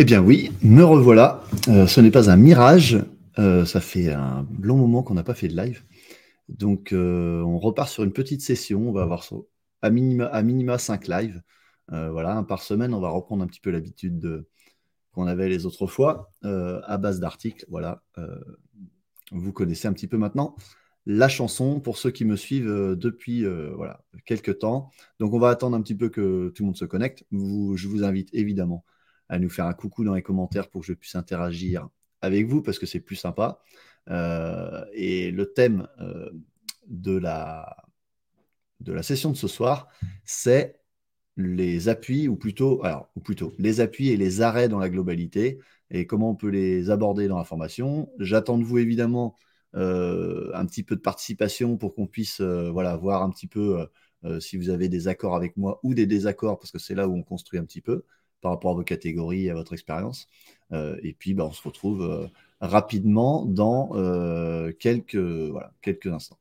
Eh bien oui, me revoilà. Euh, ce n'est pas un mirage. Euh, ça fait un long moment qu'on n'a pas fait de live. Donc euh, on repart sur une petite session. On va avoir à minima, à minima 5 lives. voilà, par semaine. On va reprendre un petit peu l'habitude qu'on avait les autres fois à base d'articles. Voilà. vous connaissez un petit peu maintenant la chanson pour ceux qui me suivent depuis quelques temps. Donc on va attendre un petit peu que tout le monde se connecte. je vous invite évidemment à nous faire un coucou dans les commentaires pour que je puisse interagir avec vous parce que c'est plus sympa. Euh, et le thème euh, de, la, session de ce soir, c'est les appuis, ou plutôt, alors, ou plutôt les appuis et les arrêts dans la globalité et comment on peut les aborder dans la formation. J'attends de vous évidemment euh, un petit peu de participation pour qu'on puisse voilà, voir un petit peu si vous avez des accords avec moi ou des désaccords, parce que c'est là où on construit un petit peu par rapport à vos catégories et à votre expérience. Euh, et puis, bah, on se retrouve euh, rapidement dans euh, quelques, voilà, quelques instants.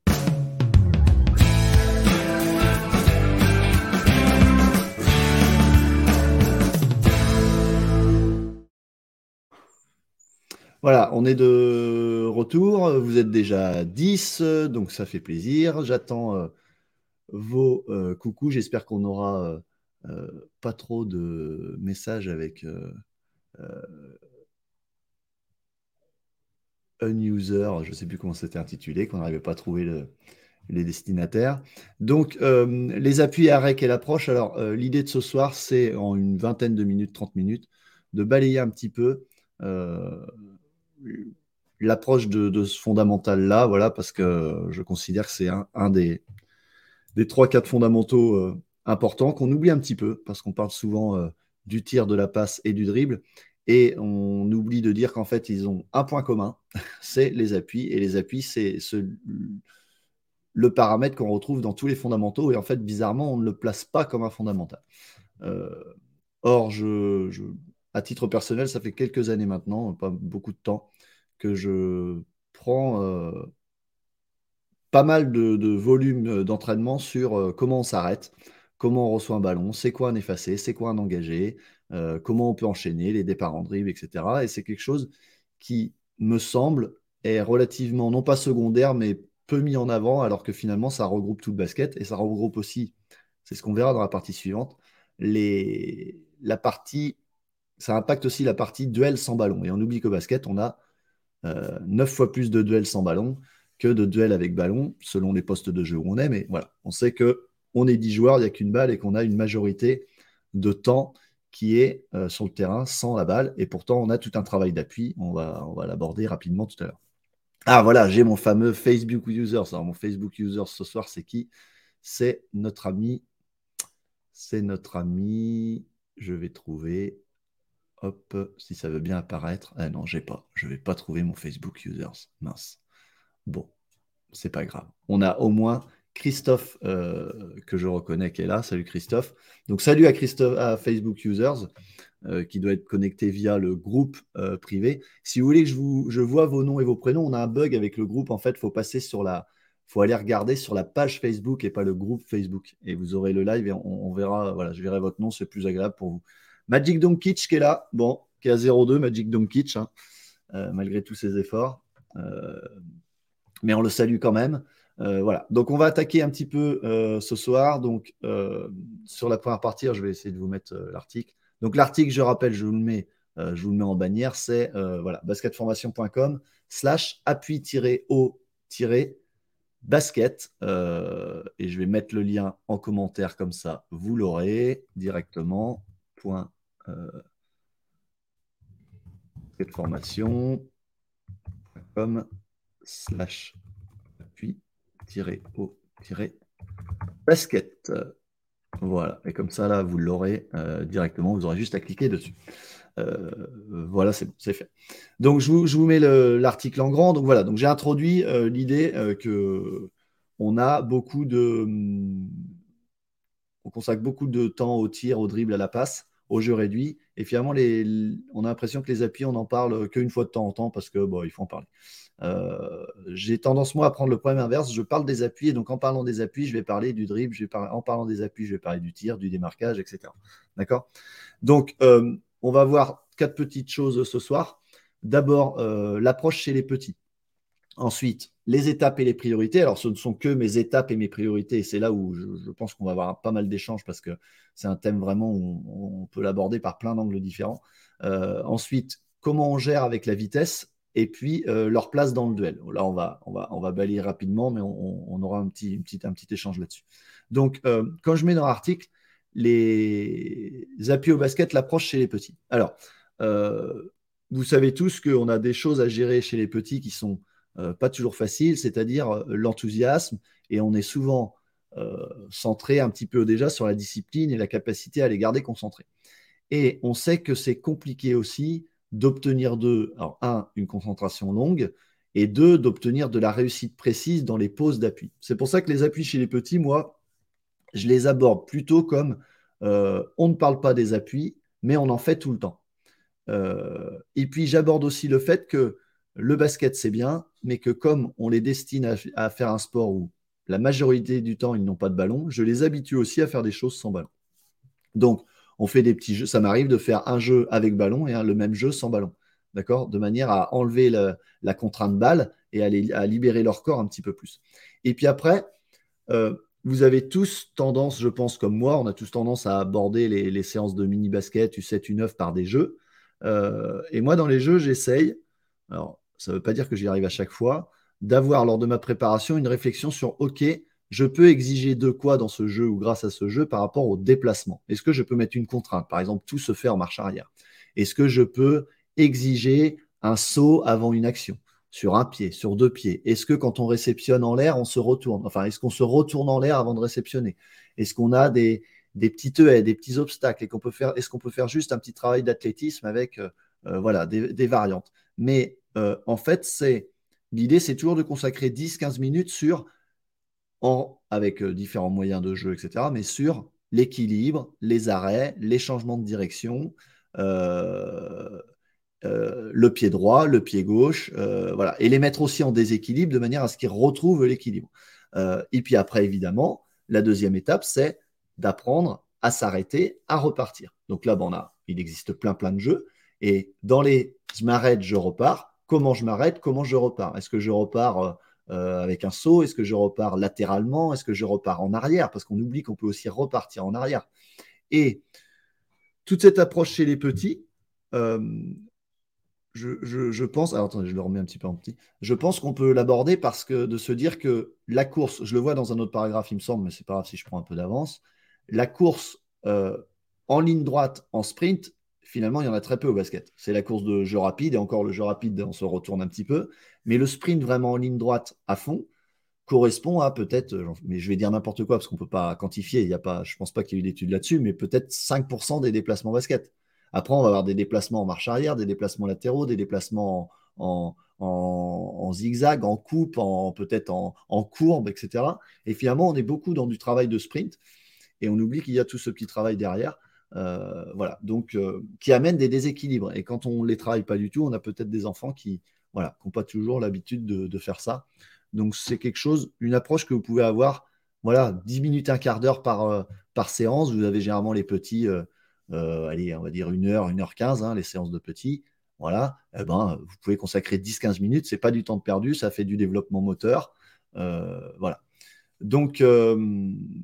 Voilà, on est de retour. Vous êtes déjà 10, donc ça fait plaisir. J'attends vos coucous. J'espère qu'on aura euh, pas trop de messages avec euh, euh, un user, je ne sais plus comment c'était intitulé, qu'on n'arrivait pas à trouver les destinataires. Donc, les appuis à REC et l'approche. Alors, l'idée de ce soir, c'est en une vingtaine de minutes, 30 minutes, de balayer un petit peu l'approche de, ce fondamental-là, voilà, parce que je considère que c'est un, des, des 3-4 fondamentaux important qu'on oublie un petit peu parce qu'on parle souvent euh, du tir, de la passe et du dribble. Et on oublie de dire qu'en fait, ils ont un point commun, c'est les appuis. Et les appuis, c'est le paramètre qu'on retrouve dans tous les fondamentaux. Et en fait, bizarrement, on ne le place pas comme un fondamental. Euh, or, je, à titre personnel, ça fait quelques années maintenant, pas beaucoup de temps, que je prends euh, pas mal de, de volume d'entraînement sur comment on s'arrête comment on reçoit un ballon, c'est quoi un effacé, c'est quoi un engagé, euh, comment on peut enchaîner les départs en dribble, etc. Et c'est quelque chose qui me semble est relativement, non pas secondaire, mais peu mis en avant, alors que finalement, ça regroupe tout le basket et ça regroupe aussi, c'est ce qu'on verra dans la partie suivante, les, la partie, ça impacte aussi la partie duel sans ballon. Et on oublie qu'au basket, on a euh, 9 fois plus de duels sans ballon que de duels avec ballon, selon les postes de jeu où on est. Mais voilà, on sait que on est 10 joueurs, il n'y a qu'une balle et qu'on a une majorité de temps qui est euh, sur le terrain sans la balle. Et pourtant, on a tout un travail d'appui. On va, on va l'aborder rapidement tout à l'heure. Ah voilà, j'ai mon fameux Facebook user. Alors, mon Facebook user ce soir, c'est qui? C'est notre ami. C'est notre ami. Je vais trouver. Hop, si ça veut bien apparaître. Ah non, j'ai pas. Je vais pas trouver mon Facebook users. Mince. Bon, c'est pas grave. On a au moins Christophe, euh, que je reconnais qui est là. Salut Christophe. Donc salut à, Christophe, à Facebook Users, euh, qui doit être connecté via le groupe euh, privé. Si vous voulez que je, vois vos noms et vos prénoms, on a un bug avec le groupe. En fait, il faut passer sur la... faut aller regarder sur la page Facebook et pas le groupe Facebook. Et vous aurez le live et on, verra, voilà, je verrai votre nom, c'est plus agréable pour vous. Magic Donkitch qui est là, bon, qui est à 0,2, Magic hein, malgré tous ses efforts. mais on le salue quand même. Euh, voilà. Donc, on va attaquer un petit peu euh, ce soir. Donc, euh, sur la première partie, je vais essayer de vous mettre l'article. Donc, l'article, je rappelle, je vous le mets, en bannière, c'est voilà, basketformation.com slash appui-o-basket. et je vais mettre le lien en commentaire comme ça, vous l'aurez directement. Point, basketformation.com slash au basket. Voilà, et comme ça, là, vous l'aurez euh, directement, vous aurez juste à cliquer dessus. Euh, voilà, c'est fait. Donc, je vous, mets l'article en grand. Donc, voilà, donc j'ai introduit euh, l'idée que on a beaucoup de. On consacre beaucoup de temps au tir, au dribble, à la passe, au jeu réduit. Et finalement, on a l'impression que les appuis, on n'en parle qu'une fois de temps en temps parce que bon, il faut en parler. Euh, j'ai tendance, moi, à prendre le problème inverse. Je parle des appuis, et donc en parlant des appuis, je vais parler du dribble, en parlant des appuis, je vais parler du tir, du démarquage, etc. D'accord? Donc, euh, on va voir quatre petites choses ce soir. D'abord, euh, l'approche chez les petits. Ensuite, les étapes et les priorités. Alors, ce ne sont que mes étapes et mes priorités. C'est là où je, pense qu'on va avoir pas mal d'échanges parce que c'est un thème vraiment où on, peut l'aborder par plein d'angles différents. Ensuite, comment on gère avec la vitesse? Et puis euh, leur place dans le duel. Là, on va, on va, on va balayer rapidement, mais on, aura un petit, un petit échange là-dessus. Donc, quand je mets dans l'article, les appuis au basket, l'approche chez les petits. Alors, euh, vous savez tous qu'on a des choses à gérer chez les petits qui sont euh, pas toujours faciles, c'est-à-dire euh, l'enthousiasme, et on est souvent centré un petit peu déjà sur la discipline et la capacité à les garder concentrés. Et on sait que c'est compliqué aussi d'obtenir d'eux, un, une concentration longue, et deux, d'obtenir de la réussite précise dans les pauses d'appui. C'est pour ça que les appuis chez les petits, moi, je les aborde plutôt comme euh, on ne parle pas des appuis, mais on en fait tout le temps. Euh, et puis j'aborde aussi le fait que le basket, c'est bien, mais que comme on les destine à, faire un sport où la majorité du temps, ils n'ont pas de ballon, je les habitue aussi à faire des choses sans ballon. Donc, on fait des petits jeux. Ça m'arrive de faire un jeu avec ballon et le même jeu sans ballon. D'accord? De manière à enlever la contrainte balle et à, libérer leur corps un petit peu plus. Et puis après, euh, vous avez tous tendance, je pense, comme moi, on a tous tendance à aborder les, séances de mini-basket, U7, U9 par des jeux. Euh, et moi, dans les jeux, j'essaye, alors ça ne veut pas dire que j'y arrive à chaque fois, d'avoir lors de ma préparation une réflexion sur OK, je peux exiger de quoi dans ce jeu ou grâce à ce jeu par rapport au déplacement? Est-ce que je peux mettre une contrainte? Par exemple, tout se fait en marche arrière. Est-ce que je peux exiger un saut avant une action? Sur un pied, sur deux pieds. Est-ce que quand on réceptionne en l'air, on se retourne? Enfin, est-ce qu'on se retourne en l'air avant de réceptionner? Est-ce qu'on a des, des petits haies, des petits obstacles? Et qu'on peut faire Est-ce qu'on peut faire juste un petit travail d'athlétisme avec euh, euh, voilà des, variantes? Mais euh, en fait, c'est l'idée, c'est toujours de consacrer 10-15 minutes sur en, avec différents moyens de jeu, etc. Mais sur l'équilibre, les arrêts, les changements de direction. Euh, le pied droit, le pied gauche, euh, voilà, et les mettre aussi en déséquilibre de manière à ce qu'ils retrouvent l'équilibre. Euh, et puis après, évidemment, la deuxième étape, c'est d'apprendre à s'arrêter, à repartir. Donc là, bon, on a, il existe plein plein de jeux, et dans les je m'arrête, je repars. Comment je m'arrête, comment je repars? Est-ce que je repars avec un saut Est-ce que je repars latéralement Est-ce que je repars en arrière Parce qu'on oublie qu'on peut aussi repartir en arrière. Et toute cette approche chez les petits, je, pense, alors je le remets un petit peu en petit. Je pense qu'on peut l'aborder parce que de se dire que la course, je le vois dans un autre paragraphe, il me semble, mais c'est pas grave si je prends un peu d'avance. La course euh, en ligne droite, en sprint, finalement, il y en a très peu au basket. C'est la course de jeu rapide, et encore le jeu rapide, on se retourne un petit peu. Mais le sprint vraiment en ligne droite à fond correspond à peut-être, mais je vais dire n'importe quoi parce qu'on ne peut pas quantifier, il y a pas, je ne pense pas qu'il y ait eu d'études là-dessus, mais peut-être 5% des déplacements basket. Après, on va avoir des déplacements en marche arrière, des déplacements latéraux, des déplacements en, zigzag, en coupe, en, peut-être en, courbe, etc. Et finalement, on est beaucoup dans du travail de sprint et on oublie qu'il y a tout ce petit travail derrière. Euh, voilà, donc euh, qui amène des déséquilibres. Et quand on ne les travaille pas du tout, on a peut-être des enfants qui voilà, n'ont pas toujours l'habitude de, faire ça. Donc c'est quelque chose, une approche que vous pouvez avoir, voilà, 10 minutes, un quart d'heure par, euh, par séance. Vous avez généralement les petits allez, on va dire une heure, une heure quinze, hein, les séances de petits, voilà, eh ben, vous pouvez consacrer 10-15 minutes, c'est pas du temps perdu, ça fait du développement moteur. Voilà. Donc, euh,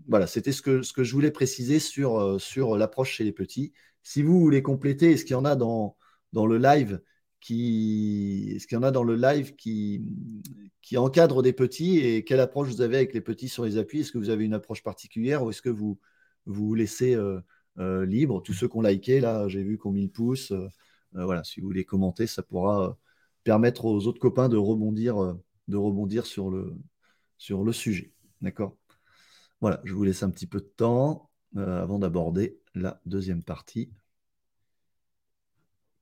voilà, c'était ce que, ce que je voulais préciser sur, sur l'approche chez les petits. Si vous voulez compléter, est-ce qu'il y en a dans, dans le live qui, est-ce qu'il y en a dans le live qui, qui encadre des petits et quelle approche vous avez avec les petits sur les appuis? Est-ce que vous avez une approche particulière ou est-ce que vous vous laissez euh, libre? Tous ceux qui ont liké, là, j'ai vu qu'on mis le pouce. Euh, euh, voilà, si vous voulez commenter, ça pourra permettre aux autres copains de rebondir, de rebondir sur, le, sur le sujet. D'accord Voilà, je vous laisse un petit peu de temps avant d'aborder la deuxième partie,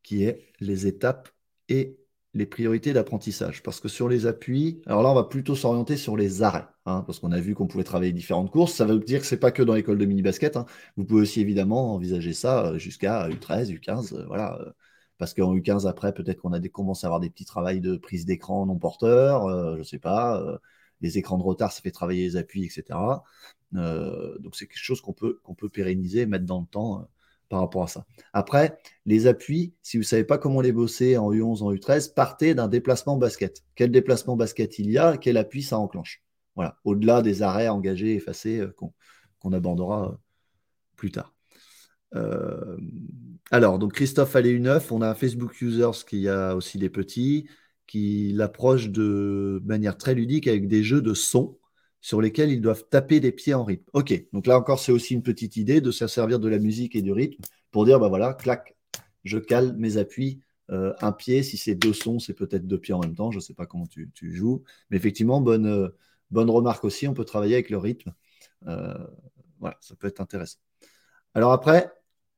qui est les étapes et les priorités d'apprentissage. Parce que sur les appuis, alors là, on va plutôt s'orienter sur les arrêts, hein, parce qu'on a vu qu'on pouvait travailler différentes courses. Ça veut dire que ce n'est pas que dans l'école de mini-basket. Hein. Vous pouvez aussi évidemment envisager ça euh, jusqu'à U13, U15. Euh, voilà, euh, parce qu'en U15, après, peut-être qu'on a des, commence à avoir des petits travails de prise d'écran non porteurs, je ne sais pas. Les écrans de retard, ça fait travailler les appuis, etc. donc c'est quelque chose qu'on peut, qu'on peut pérenniser, mettre dans le temps par rapport à ça. Après, les appuis, si vous ne savez pas comment les bosser en U11, en U13, partez d'un déplacement basket. Quel déplacement basket il y a, quel appui ça enclenche? Voilà, au-delà des arrêts engagés, effacés euh, qu'on abordera euh, plus tard. Euh, alors, donc Christophe Allais U9, on a un Facebook Users qui a aussi des petits, qui l'approche de manière très ludique avec des jeux de son sur lesquels ils doivent taper des pieds en rythme. Ok, donc là encore, c'est aussi une petite idée de se servir de la musique et du rythme pour dire, bah voilà, clac, je cale mes appuis, euh, un pied, si c'est deux sons, c'est peut-être deux pieds en même temps, je ne sais pas comment tu, joues, mais effectivement, bonne, euh, bonne remarque aussi, on peut travailler avec le rythme. Euh, voilà, ça peut être intéressant. Alors après,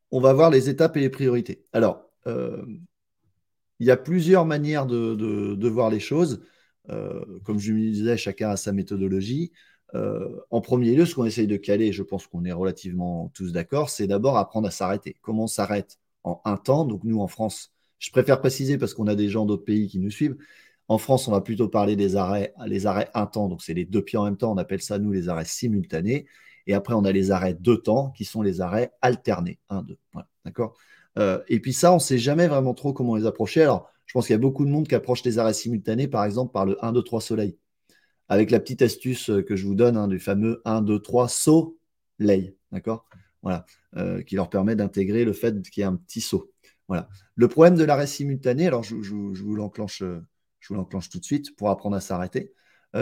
on va voir les étapes et les priorités. Alors, il y a plusieurs manières de voir les choses. Euh, comme je me disais, chacun a sa méthodologie. Euh, en premier lieu, ce qu'on essaye de caler, je pense qu'on est relativement tous d'accord, c'est d'abord apprendre à s'arrêter. Comment on s'arrête en un temps? Donc nous, en France, je préfère préciser parce qu'on a des gens d'autres pays qui nous suivent. En France, on va plutôt parler des arrêts, les arrêts un temps, donc c'est les deux pieds en même temps, on appelle ça, nous, les arrêts simultanés. Et après, on a les arrêts deux temps, qui sont les arrêts alternés. Un, deux. D'accord? Euh, Et puis ça, on ne sait jamais vraiment trop comment les approcher. Alors, je pense qu'il y a beaucoup de monde qui approche les arrêts simultanés, par exemple, par le 1, 2, 3 soleil. Avec la petite astuce euh, que je vous donne hein, du fameux 1, 2, 3 soleil. D'accord? Voilà. Euh, qui leur permet d'intégrer le fait qu'il y ait un petit saut. Voilà. Le problème de l'arrêt simultané, alors je, vous l'enclenche, je vous l'enclenche tout de suite pour apprendre à s'arrêter,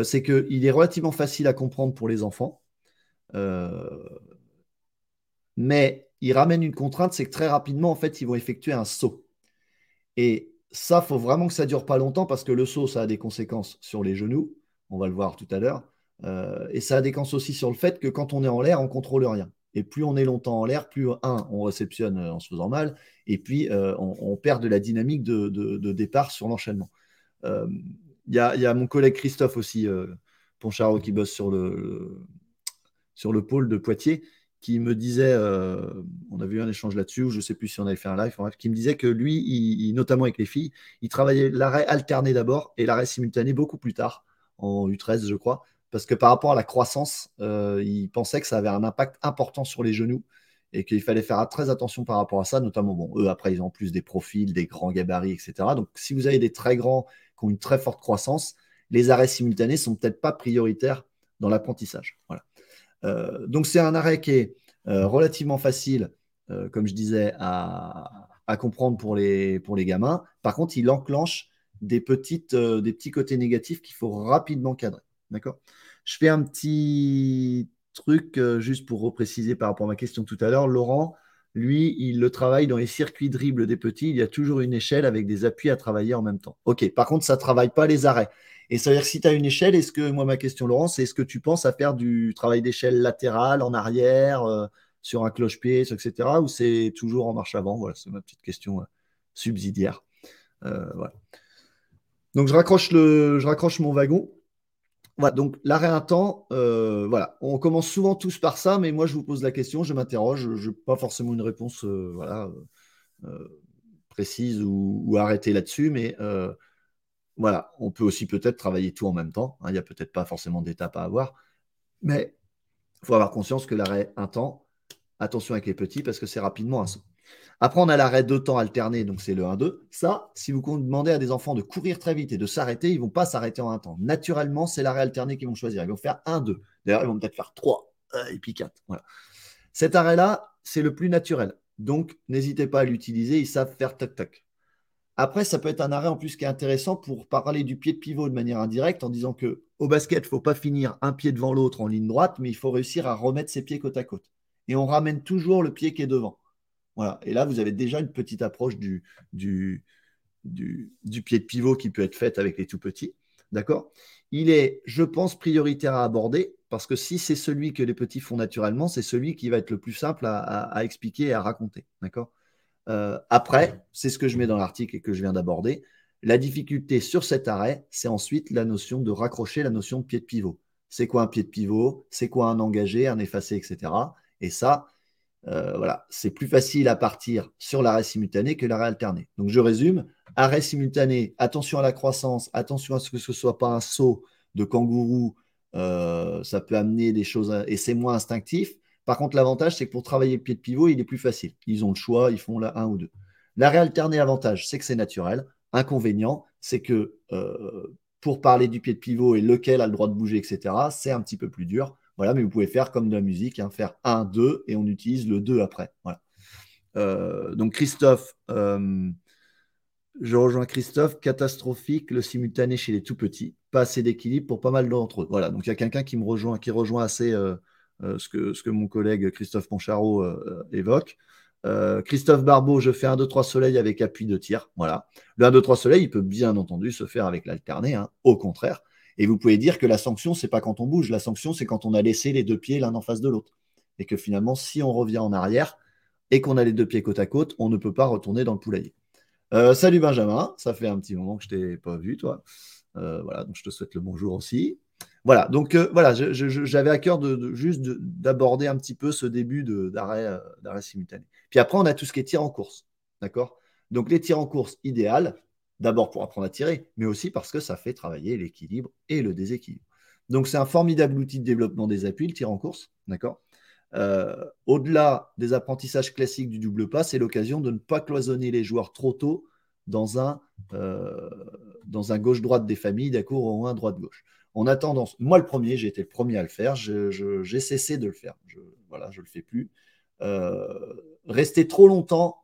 c'est qu'il est relativement facile à comprendre pour les enfants. mais il ramène une contrainte, c'est que très rapidement, en fait, ils vont effectuer un saut. Et ça, faut vraiment que ça dure pas longtemps parce que le saut, ça a des conséquences sur les genoux. On va le voir tout à l'heure. Euh, et ça a des conséquences aussi sur le fait que quand on est en l'air, on contrôle rien. Et plus on est longtemps en l'air, plus, un, on réceptionne euh, en se faisant mal, et puis euh, on, perd de la dynamique de, départ sur l'enchaînement. Il y, a mon collègue Christophe aussi, Poncharo, qui bosse sur le, sur le pôle de Poitiers, qui me disait, euh, on a vu un échange là-dessus, je ne sais plus si on avait fait un live, qui me disait que lui, notamment avec les filles, il travaillait l'arrêt alterné d'abord et l'arrêt simultané beaucoup plus tard, en U13 je crois, parce que par rapport à la croissance, euh, il pensait que ça avait un impact important sur les genoux et qu'il fallait faire très attention par rapport à ça, notamment, bon, eux après ils ont plus des profils, des grands gabarits, etc. Donc si vous avez des très grands qui ont une très forte croissance, les arrêts simultanés sont peut-être pas prioritaires dans l'apprentissage. Voilà. Euh, donc c'est un arrêt qui est euh, relativement facile, euh, comme je disais, à, comprendre pour les, pour les gamins. Par contre, il enclenche des, petites, des petits côtés négatifs qu'il faut rapidement cadrer. D'accord? Je fais un petit truc juste pour repréciser par rapport à ma question tout à l'heure. Laurent, lui, il le travaille dans les circuits dribbles des petits. Il y a toujours une échelle avec des appuis à travailler en même temps. OK, par contre, ça ne travaille pas les arrêts. Et ça veut dire que si tu as une échelle, est-ce que, moi, ma question, Laurent, c'est est-ce que tu penses à faire du travail d'échelle latérale, en arrière, euh, sur un cloche-pied, etc., ou c'est toujours en marche avant? Voilà, c'est ma petite question euh, subsidiaire. Euh, donc, je raccroche, le, je raccroche mon wagon. Donc l'arrêt un temps, voilà, on commence souvent tous par ça, mais moi je vous pose la question, je m'interroge, je n'ai pas forcément une réponse voilà, précise ou, ou arrêtée là-dessus, mais voilà, on peut aussi peut-être travailler tout en même temps. Hein, il n'y a peut-être pas forcément d'étape à avoir. Mais il faut avoir conscience que l'arrêt un temps, attention avec les petits parce que c'est rapidement un saut. Après, on a l'arrêt deux temps alterné, donc c'est le 1-2. Ça, si vous demandez à des enfants de courir très vite et de s'arrêter, ils ne vont pas s'arrêter en un temps. Naturellement, c'est l'arrêt alterné qu'ils vont choisir. Ils vont faire 1-2. D'ailleurs, ils vont peut-être faire 3 euh, et puis 4. Voilà. Cet arrêt-là, c'est le plus naturel. Donc, n'hésitez pas à l'utiliser. Ils savent faire tac-tac. Après, ça peut être un arrêt en plus qui est intéressant pour parler du pied de pivot de manière indirecte en disant que au basket, il ne faut pas finir un pied devant l'autre en ligne droite, mais il faut réussir à remettre ses pieds côte à côte. Et on ramène toujours le pied qui est devant. Voilà. Et là, vous avez déjà une petite approche du, du, du, pied de pivot qui peut être faite avec les tout petits. D'accord? Il est, je pense, prioritaire à aborder parce que si c'est celui que les petits font naturellement, c'est celui qui va être le plus simple à, à expliquer et à raconter. D'accord? Euh, après, c'est ce que je mets dans l'article et que je viens d'aborder. La difficulté sur cet arrêt, c'est ensuite la notion de raccrocher la notion de pied de pivot. C'est quoi un pied de pivot? C'est quoi un engagé, un effacé, etc. Et ça, euh, voilà, c'est plus facile à partir sur l'arrêt simultané que l'arrêt alterné. Donc je résume arrêt simultané, attention à la croissance, attention à ce que ce ne soit pas un saut de kangourou, euh, ça peut amener des choses et c'est moins instinctif. Par contre, l'avantage, c'est que pour travailler le pied de pivot, il est plus facile. Ils ont le choix, ils font là un ou deux. L'arrêt alterné, avantage, c'est que c'est naturel. Inconvénient, c'est que euh, pour parler du pied de pivot et lequel a le droit de bouger, etc., c'est un petit peu plus dur. Voilà, mais vous pouvez faire comme de la musique, hein, faire 1, 2 et on utilise le 2 après. Voilà. Euh, donc Christophe, euh, je rejoins Christophe, catastrophique le simultané chez les tout petits, pas assez d'équilibre pour pas mal d'entre eux. Voilà, donc il y a quelqu'un qui me rejoint, qui rejoint assez euh, ce, que, ce que mon collègue Christophe Poncharo évoque. Christophe Barbeau, je fais 1, 2, 3 soleil avec appui de tir. Voilà. Le 1, 2, 3 soleil, il peut bien entendu se faire avec l'alterné, hein, au contraire. Et vous pouvez dire que la sanction, c'est pas quand on bouge. La sanction, c'est quand on a laissé les deux pieds l'un en face de l'autre. Et que finalement, si on revient en arrière, et qu'on a les deux pieds côte à côte, on ne peut pas retourner dans le poulailler. Euh, salut Benjamin, ça fait un petit moment que je t'ai pas vu, toi. Euh, voilà, donc je te souhaite le bonjour aussi. Voilà, donc euh, voilà, j'avais à cœur de, juste d'aborder un petit peu ce début d'arrêt simultané. Puis après, on a tout ce qui est tir en course, d'accord? Donc les tirs en course, idéal, d'abord pour apprendre à tirer, mais aussi parce que ça fait travailler l'équilibre et le déséquilibre. Donc c'est un formidable outil de développement des appuis, le tir en course, d'accord? Euh, au-delà des apprentissages classiques du double pas, c'est l'occasion de ne pas cloisonner les joueurs trop tôt dans un, euh, gauche-droite des familles, d'accord, ou un droite-gauche. On a tendance, moi le premier, j'ai été le premier à le faire, j'ai cessé de le faire. Je, voilà, je ne le fais plus. Euh, rester trop longtemps,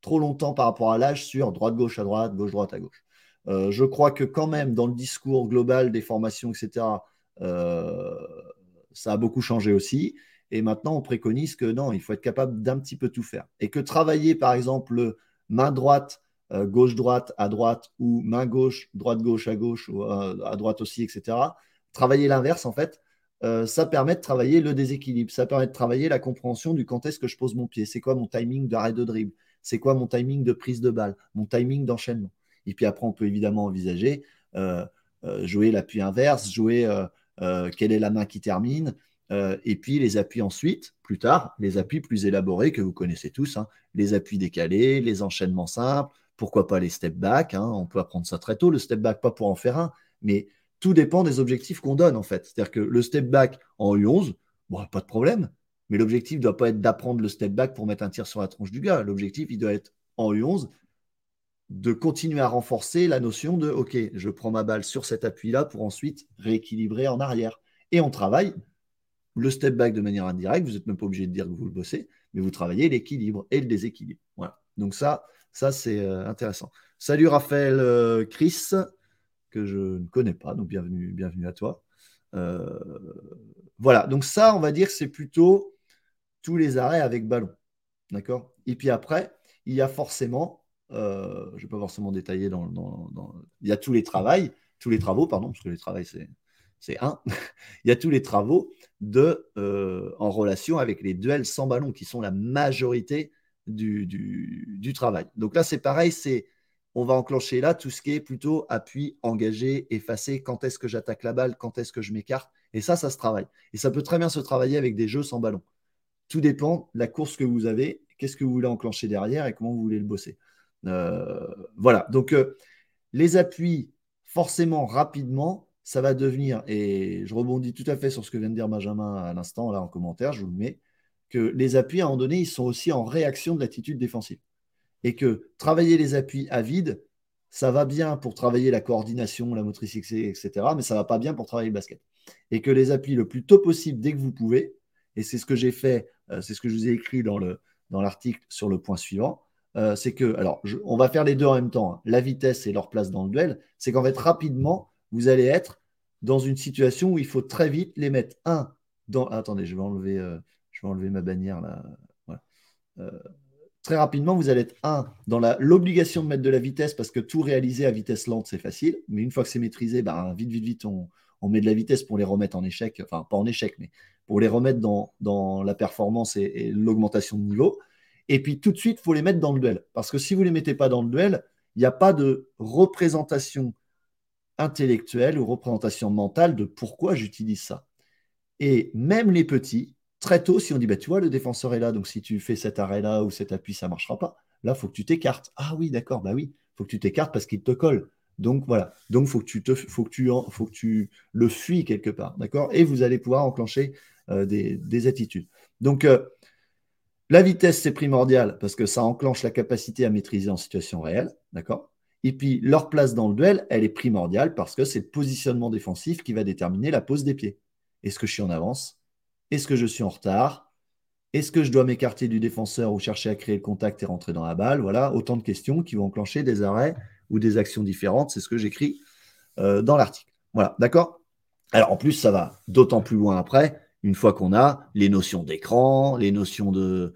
trop longtemps par rapport à l'âge sur droite-gauche à droite, gauche-droite à gauche. je crois que quand même, dans le discours global des formations, etc., ça a beaucoup changé aussi. Et maintenant, on préconise que non, il faut être capable d'un petit peu tout faire. Et que travailler, par exemple, main droite, euh, gauche-droite à droite, ou main gauche, droite-gauche à gauche, ou euh, à droite aussi, etc. Travailler l'inverse, en fait, euh, ça permet de travailler le déséquilibre. Ça permet de travailler la compréhension du quand est-ce que je pose mon pied. C'est quoi mon timing d'arrêt de dribble? C'est quoi mon timing de prise de balle Mon timing d'enchaînement? Et puis après, on peut évidemment envisager jouer l'appui inverse, jouer quelle est la main qui termine, euh, et puis les appuis ensuite, plus tard, les appuis plus élaborés que vous connaissez tous, hein. les appuis décalés, les enchaînements simples, pourquoi pas les step back, hein. on peut apprendre ça très tôt, le step back pas pour en faire un, mais tout dépend des objectifs qu'on donne en fait. C'est-à-dire que le step back en U11, bon, pas de problème, mais l'objectif ne doit pas être d'apprendre le step back pour mettre un tir sur la tronche du gars. L'objectif, il doit être en U11 de continuer à renforcer la notion de OK, je prends ma balle sur cet appui-là pour ensuite rééquilibrer en arrière. Et on travaille le step back de manière indirecte, vous n'êtes même pas obligé de dire que vous le bossez, mais vous travaillez l'équilibre et le déséquilibre. Voilà. Donc ça, ça c'est euh, intéressant. Salut Raphaël euh, Chris, que je ne connais pas, donc bienvenue, bienvenue à toi. Euh, voilà, donc ça, on va dire que c'est plutôt tous les arrêts avec ballon. D'accord? Et puis après, il y a forcément, je ne vais pas forcément détailler dans, Il y a tous les travaux, tous les travaux, pardon, parce que les travaux, c'est un. il y a tous les travaux de, euh, en relation avec les duels sans ballon, qui sont la majorité du, du, travail. Donc là, c'est pareil, c'est on va enclencher là tout ce qui est plutôt appui, engagé, effacé, quand est-ce que j'attaque la balle, quand est-ce que je m'écarte? Et ça, ça se travaille. Et ça peut très bien se travailler avec des jeux sans ballon. Tout dépend de la course que vous avez, qu'est-ce que vous voulez enclencher derrière et comment vous voulez le bosser. Euh, voilà, donc euh, les appuis, forcément, rapidement, ça va devenir, et je rebondis tout à fait sur ce que vient de dire Benjamin à l'instant, là en commentaire, je vous le mets, que les appuis, à un moment donné, ils sont aussi en réaction de l'attitude défensive. Et que travailler les appuis à vide, ça va bien pour travailler la coordination, la motricité, etc., mais ça ne va pas bien pour travailler le basket. Et que les appuis le plus tôt possible, dès que vous pouvez, et c'est ce que j'ai fait, euh, c'est ce que je vous ai écrit dans l'article dans sur le point suivant, euh, c'est que, alors, on va faire les deux en même temps, hein. la vitesse et leur place dans le duel, c'est qu'en fait, rapidement, vous allez être dans une situation où il faut très vite les mettre, un, dans... Attendez, je vais enlever, euh, je vais enlever ma bannière là. Euh, très rapidement, vous allez être, un, dans l'obligation de mettre de la vitesse parce que tout réaliser à vitesse lente, c'est facile. Mais une fois que c'est maîtrisé, ben, vite, vite, vite, on, met de la vitesse pour les remettre en échec. Enfin, pas en échec, mais pour les remettre dans, la performance et, et l'augmentation de niveau. Et puis tout de suite, il faut les mettre dans le duel. Parce que si vous ne les mettez pas dans le duel, il n'y a pas de représentation intellectuelle ou représentation mentale de pourquoi j'utilise ça. Et même les petits, très tôt, si on dit, bah, tu vois, le défenseur est là, donc si tu fais cet arrêt-là ou cet appui, ça ne marchera pas. Là, il faut que tu t'écartes. Ah oui, d'accord, bah oui, il faut que tu t'écartes parce qu'il te colle. Donc voilà, donc faut que tu faut que tu, le fuis quelque part, d'accord? Et vous allez pouvoir enclencher euh, des, attitudes. Donc, la vitesse, c'est primordial parce que ça enclenche la capacité à maîtriser en situation réelle. D'accord? Et puis, leur place dans le duel, elle est primordiale parce que c'est le positionnement défensif qui va déterminer la pose des pieds. Est-ce que je suis en avance? Est-ce que je suis en retard? Est-ce que je dois m'écarter du défenseur ou chercher à créer le contact et rentrer dans la balle? Voilà, autant de questions qui vont enclencher des arrêts ou des actions différentes. C'est ce que j'écris euh, dans l'article. Voilà, d'accord? Alors, en plus, ça va d'autant plus loin après une fois qu'on a les notions d'écran, les notions de,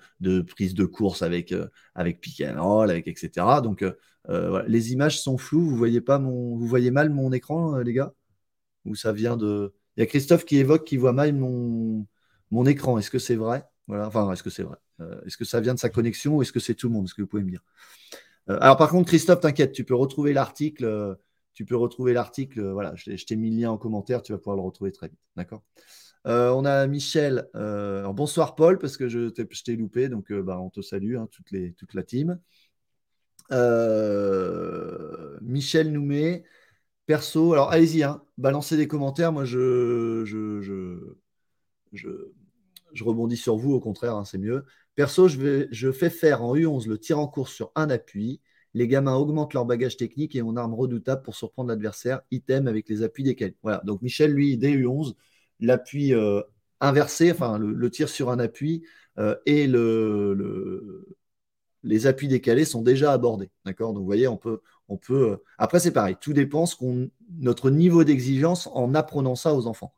prise de course avec, euh, avec roll, avec, etc. Donc, euh, euh, les images sont floues. Vous voyez, pas mon, vous voyez mal mon écran, les gars? Ou ça vient de. Il y a Christophe qui évoque qu'il voit mal mon, mon écran. Est-ce que c'est vrai? Voilà. Enfin, est-ce que c'est vrai? Est-ce que ça vient de sa connexion ou est-ce que c'est tout le monde? Est-ce que vous pouvez me dire? Alors, par contre, Christophe, t'inquiète, tu peux retrouver l'article. tu peux retrouver l'article. voilà, je t'ai mis le lien en commentaire. Tu vas pouvoir le retrouver très vite. D'accord? Euh, on a Michel. Euh, bonsoir Paul, parce que je t'ai loupé, donc euh, bah, on te salue, hein, toute, la team. Michel nous met perso. Alors allez-y, hein, balancez des commentaires. Moi, je, rebondis sur vous, au contraire, hein, c'est mieux. Perso, je, je fais faire en U11 le tir en course sur un appui. Les gamins augmentent leur bagage technique et ont arme redoutable pour surprendre l'adversaire. Item avec les appuis décalés. Voilà. Donc Michel, lui, dès U11, l'appui euh, inversé, enfin le, tir sur un appui euh, et le, les appuis décalés sont déjà abordés. D'accord? Donc vous voyez, on peut. Euh, Après, c'est pareil, tout dépend de notre niveau d'exigence en apprenant ça aux enfants.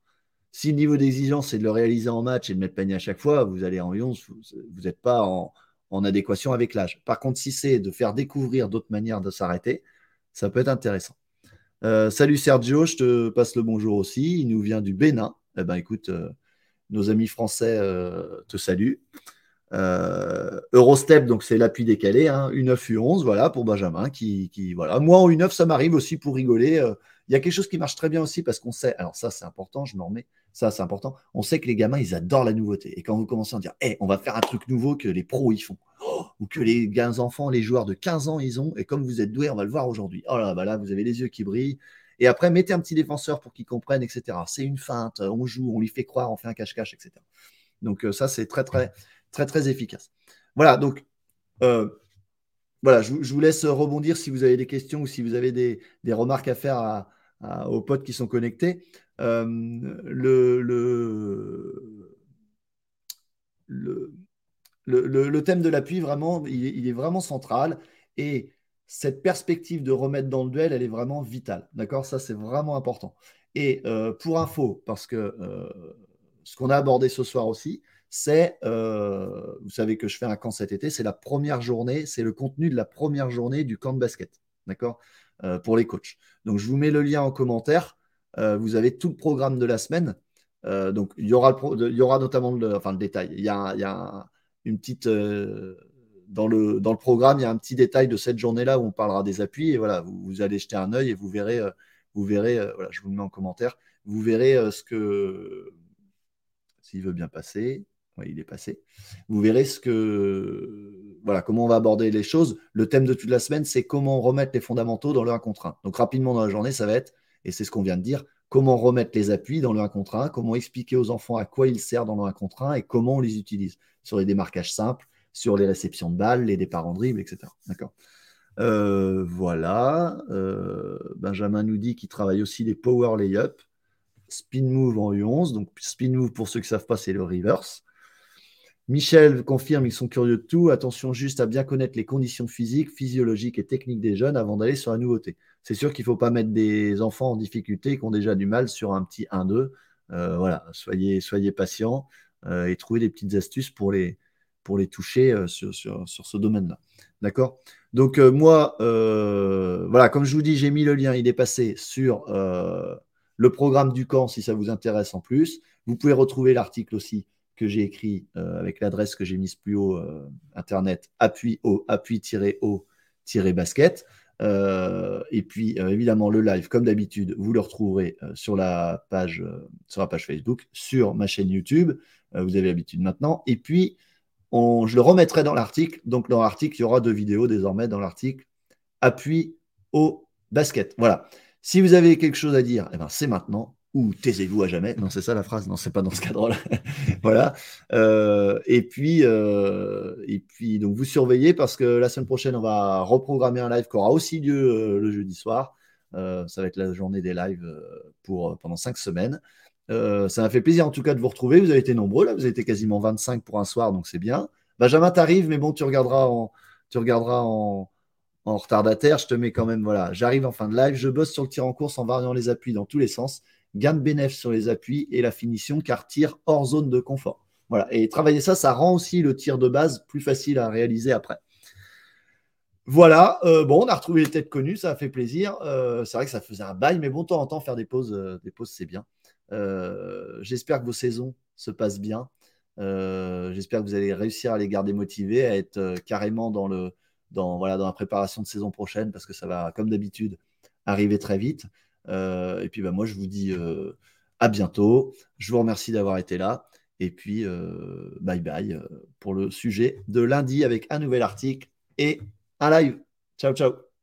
Si le niveau d'exigence c'est de le réaliser en match et de mettre panier à chaque fois, vous allez en 11, vous n'êtes pas en, adéquation avec l'âge. Par contre, si c'est de faire découvrir d'autres manières de s'arrêter, ça peut être intéressant. salut Sergio, je te passe le bonjour aussi. Il nous vient du Bénin eh ben, écoute, euh, nos amis français euh, te saluent. Euh, Eurostep, donc c'est l'appui décalé, hein, U9, U11, voilà, pour Benjamin. Qui, voilà. Moi, en U9, ça m'arrive aussi pour rigoler. Il y a quelque chose qui marche très bien aussi parce qu'on sait, alors ça c'est important, je me remets, ça c'est important, on sait que les gamins, ils adorent la nouveauté. Et quand vous commencez à dire, hey, on va faire un truc nouveau que les pros, ils font, oh, ou que les enfants, les joueurs de 15 ans, ils ont, et comme vous êtes doués, on va le voir aujourd'hui. Oh là, bah là, vous avez les yeux qui brillent, et après, mettez un petit défenseur pour qu'il comprenne, etc. C'est une feinte, on joue, on lui fait croire, on fait un cache-cache, etc. Donc euh, ça, c'est très, très, très, très efficace. Voilà, donc euh, voilà, je, vous laisse rebondir si vous avez des questions ou si vous avez des, remarques à faire aux potes qui sont connectés. Euh, le, le, thème de l'appui, vraiment, il, il, est vraiment central. Et cette perspective de remettre dans le duel, elle est vraiment vitale. D'accord? Ça, c'est vraiment important. Et euh, pour info, parce que euh, ce qu'on a abordé ce soir aussi, c'est, euh, vous savez que je fais un camp cet été, c'est la première journée, c'est le contenu de la première journée du camp de basket. D'accord Pour les coachs. Donc, je vous mets le lien en commentaire. vous avez tout le programme de la semaine. donc, il y, aura notamment le, enfin, le détail. Il y a, une petite dans le, programme, il y a un petit détail de cette journée-là où on parlera des appuis. Et voilà, vous, allez jeter un œil et vous verrez, euh, vous verrez euh, voilà, je vous le mets en commentaire, vous verrez euh, ce que. S'il veut bien passer. Oui, il est passé. Vous verrez ce que. Voilà, comment on va aborder les choses. Le thème de toute la semaine, c'est comment remettre les fondamentaux dans le 1 contre 1. Donc, rapidement dans la journée, ça va être, et c'est ce qu'on vient de dire, comment remettre les appuis dans le 1 contre 1, comment expliquer aux enfants à quoi ils servent dans le 1 contre 1 et comment on les utilise sur les démarquages simples, sur les réceptions de balles, les départs en dribble, etc. D'accord? Euh, voilà. Euh, Benjamin nous dit qu'il travaille aussi les power layup, spin move en U11. Donc, spin move, pour ceux qui ne savent pas, c'est le reverse. Michel confirme, ils sont curieux de tout. Attention juste à bien connaître les conditions physiques, physiologiques et techniques des jeunes avant d'aller sur la nouveauté. C'est sûr qu'il ne faut pas mettre des enfants en difficulté qui ont déjà du mal sur un petit 1-2. Euh, voilà, soyez, soyez patients et trouvez des petites astuces pour les, toucher euh, sur, ce domaine-là. D'accord? Donc, euh, moi, euh, voilà, comme je vous dis, j'ai mis le lien, il est passé sur le programme du camp si ça vous intéresse en plus. Vous pouvez retrouver l'article aussi que j'ai écrit avec l'adresse que j'ai mise plus haut, internet, appui au appui-au-basket. et puis évidemment le live, comme d'habitude, vous le retrouverez sur la page sur la page Facebook, sur ma chaîne YouTube. vous avez l'habitude maintenant. Et puis je le remettrai dans l'article. Donc, dans l'article, il y aura deux vidéos désormais dans l'article. Appui au basket. Voilà. Si vous avez quelque chose à dire, eh ben, c'est maintenant. Ou taisez-vous à jamais. Non, c'est ça la phrase. Non, c'est pas dans ce cadre-là. voilà. Euh, et puis, euh, vous surveillez parce que la semaine prochaine, on va reprogrammer un live qui aura aussi lieu euh, le jeudi soir. ça va être la journée des lives pour pendant cinq semaines. ça m'a fait plaisir en tout cas de vous retrouver. Vous avez été nombreux là. Vous avez été quasiment 25 pour un soir, donc c'est bien. Benjamin, t'arrives, mais bon, tu regarderas en, tu regarderas en, en retardataire. Je te mets quand même, voilà, j'arrive en fin de live, je bosse sur le tir en course en variant les appuis dans tous les sens gain de bénéfice sur les appuis et la finition car tir hors zone de confort. Voilà. Et travailler ça, ça rend aussi le tir de base plus facile à réaliser après. Voilà, euh, bon, on a retrouvé les têtes connues, ça a fait plaisir. Euh, c'est vrai que ça faisait un bail, mais bon, temps en temps, faire des pauses, euh, des pauses c'est bien. J'espère que vos saisons se passent bien. J'espère que vous allez réussir à les garder motivés, à être carrément dans, le, dans, voilà, dans la préparation de saison prochaine, parce que ça va, comme d'habitude, arriver très vite. Euh, et puis bah, moi, je vous dis euh, à bientôt. Je vous remercie d'avoir été là. Et puis, euh, bye bye pour le sujet de lundi avec un nouvel article et un live. Ciao, ciao.